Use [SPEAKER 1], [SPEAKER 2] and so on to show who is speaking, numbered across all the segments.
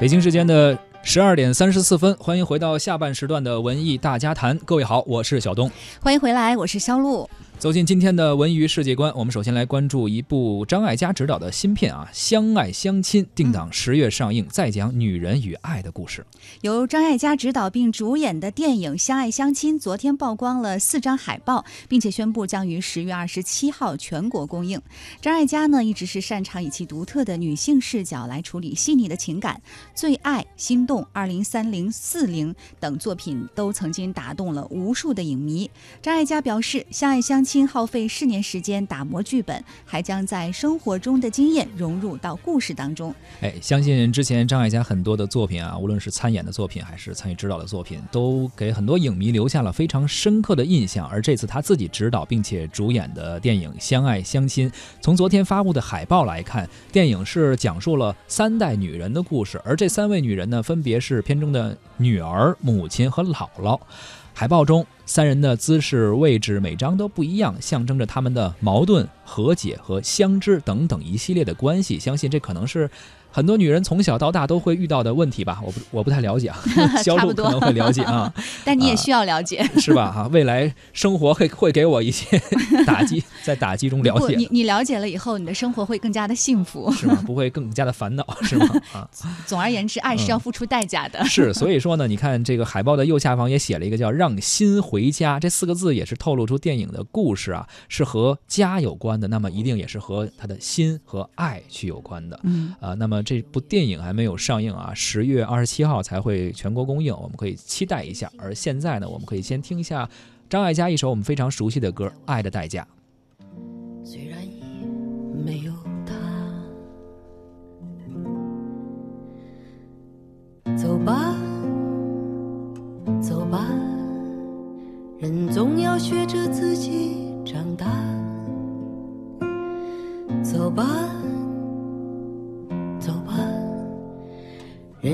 [SPEAKER 1] 北京时间的十二点三十四分，欢迎回到下半时段的文艺大家谈。各位好，我是小东。
[SPEAKER 2] 欢迎回来，我是肖路。
[SPEAKER 1] 走进今天的文娱世界观，我们首先来关注一部张艾嘉执导的新片啊，《相爱相亲》，定档十月上映，再讲女人与爱的故事。
[SPEAKER 2] 由张艾嘉执导并主演的电影《相爱相亲》，昨天曝光了四张海报，并且宣布将于十月二十七号全国公映。张艾嘉呢，一直是擅长以其独特的女性视角来处理细腻的情感，《最爱》《心动》《二零三零四零》等作品都曾经打动了无数的影迷。张艾嘉表示，《相爱相亲》。耗费四年时间打磨剧本，还将在生活中的经验融入到故事当中。
[SPEAKER 1] 哎，相信之前张艾嘉很多的作品啊，无论是参演的作品还是参与指导的作品，都给很多影迷留下了非常深刻的印象。而这次他自己执导并且主演的电影《相爱相亲》，从昨天发布的海报来看，电影是讲述了三代女人的故事，而这三位女人呢，分别是片中的女儿、母亲和姥姥。海报中，三人的姿势、位置每张都不一样，象征着他们的矛盾、和解和相知等等一系列的关系。相信这可能是。很多女人从小到大都会遇到的问题吧，我不我不太了解啊，肖路可能会了解 啊，
[SPEAKER 2] 但你也需要了解，
[SPEAKER 1] 是吧？哈，未来生活会会给我一些打击，在打击中了解。
[SPEAKER 2] 你你了解了以后，你的生活会更加的幸福，
[SPEAKER 1] 是吗？不会更加的烦恼，是吗？啊，
[SPEAKER 2] 总而言之，爱是要付出代价的。
[SPEAKER 1] 是，所以说呢，你看这个海报的右下方也写了一个叫“让心回家”这四个字，也是透露出电影的故事啊，是和家有关的，那么一定也是和他的心和爱去有关的。嗯啊，那么。这部电影还没有上映啊，十月二十七号才会全国公映，我们可以期待一下。而现在呢，我们可以先听一下张艾嘉一首我们非常熟悉的歌《爱的代价》。
[SPEAKER 3] 虽然没有他，走吧，走吧，人总要学着自己长大。走吧。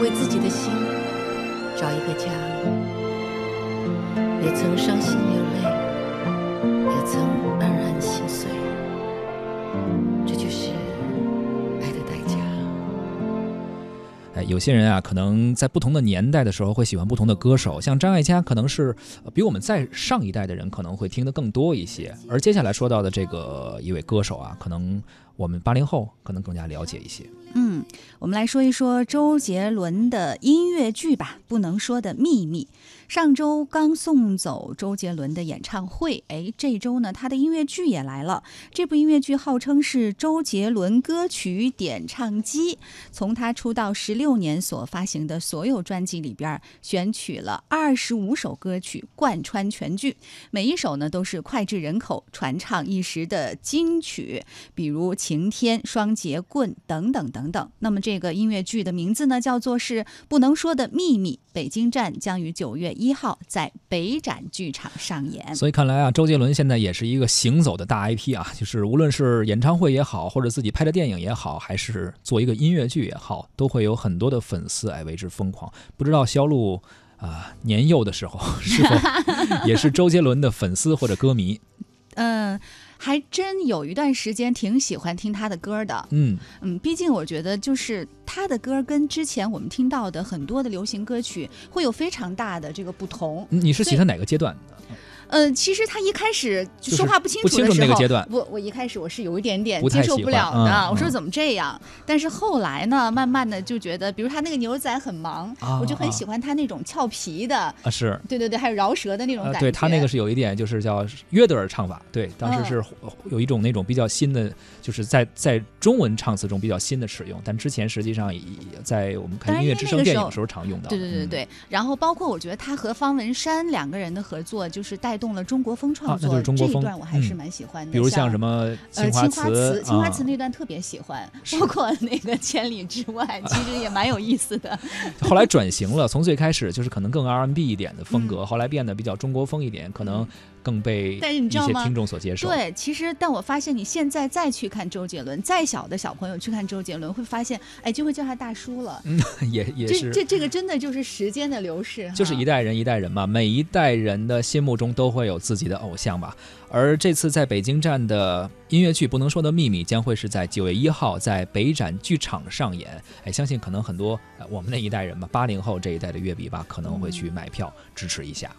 [SPEAKER 3] 为自己的心找一个家，也曾伤心流泪，也曾黯然心碎，这就是爱的代价。
[SPEAKER 1] 哎，有些人啊，可能在不同的年代的时候会喜欢不同的歌手，像张艾嘉，可能是比我们在上一代的人可能会听得更多一些。而接下来说到的这个一位歌手啊，可能我们八零后可能更加了解一些。
[SPEAKER 2] 嗯，我们来说一说周杰伦的音乐剧吧，《不能说的秘密》。上周刚送走周杰伦的演唱会，哎，这周呢，他的音乐剧也来了。这部音乐剧号称是周杰伦歌曲点唱机，从他出道十六年所发行的所有专辑里边，选取了二十五首歌曲贯穿全剧，每一首呢都是脍炙人口、传唱一时的金曲，比如《晴天》《双节棍》等等等等。那么这个音乐剧的名字呢，叫做是《不能说的秘密》。北京站将于九月一号在北展剧场上演。
[SPEAKER 1] 所以看来啊，周杰伦现在也是一个行走的大 IP 啊，就是无论是演唱会也好，或者自己拍的电影也好，还是做一个音乐剧也好，都会有很多的粉丝哎为之疯狂。不知道肖路啊年幼的时候 是否 也是周杰伦的粉丝或者歌迷？
[SPEAKER 2] 嗯，还真有一段时间挺喜欢听他的歌的。嗯嗯，毕竟我觉得就是他的歌跟之前我们听到的很多的流行歌曲会有非常大的这个不同。
[SPEAKER 1] 你是喜欢哪个阶段的？
[SPEAKER 2] 呃，其实他一开始说话
[SPEAKER 1] 不
[SPEAKER 2] 清楚的时
[SPEAKER 1] 候，
[SPEAKER 2] 我我一开始我是有一点点接受不了的。我说怎么这样？但是后来呢，慢慢的就觉得，比如他那个牛仔很忙，我就很喜欢他那种俏皮的
[SPEAKER 1] 啊，是
[SPEAKER 2] 对对对，还有饶舌的那种感觉。
[SPEAKER 1] 对他那个是有一点，就是叫约德尔唱法。对，当时是有一种那种比较新的，就是在在中文唱词中比较新的使用。但之前实际上在我们看音乐之声电影的时候常用的。
[SPEAKER 2] 对对对对。然后包括我觉得他和方文山两个人的合作，就是带。动了中国风创作这一段我还是蛮喜欢的，
[SPEAKER 1] 比如像什么
[SPEAKER 2] 青
[SPEAKER 1] 花瓷，
[SPEAKER 2] 青花瓷那段特别喜欢，包括那个千里之外，其实也蛮有意思的。
[SPEAKER 1] 后来转型了，从最开始就是可能更 R&B 一点的风格，后来变得比较中国风一点，可能更被一些听众所接受。
[SPEAKER 2] 对，其实但我发现你现在再去看周杰伦，再小的小朋友去看周杰伦，会发现哎，就会叫他大叔了。
[SPEAKER 1] 嗯，也也是
[SPEAKER 2] 这这个真的就是时间的流逝，
[SPEAKER 1] 就是一代人一代人嘛，每一代人的心目中都。会有自己的偶像吧，而这次在北京站的音乐剧《不能说的秘密》将会是在九月一号在北展剧场上演。哎，相信可能很多我们那一代人吧，八零后这一代的乐迷吧，可能会去买票支持一下。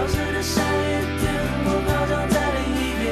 [SPEAKER 1] 消失的下雨天，我好像在另一边。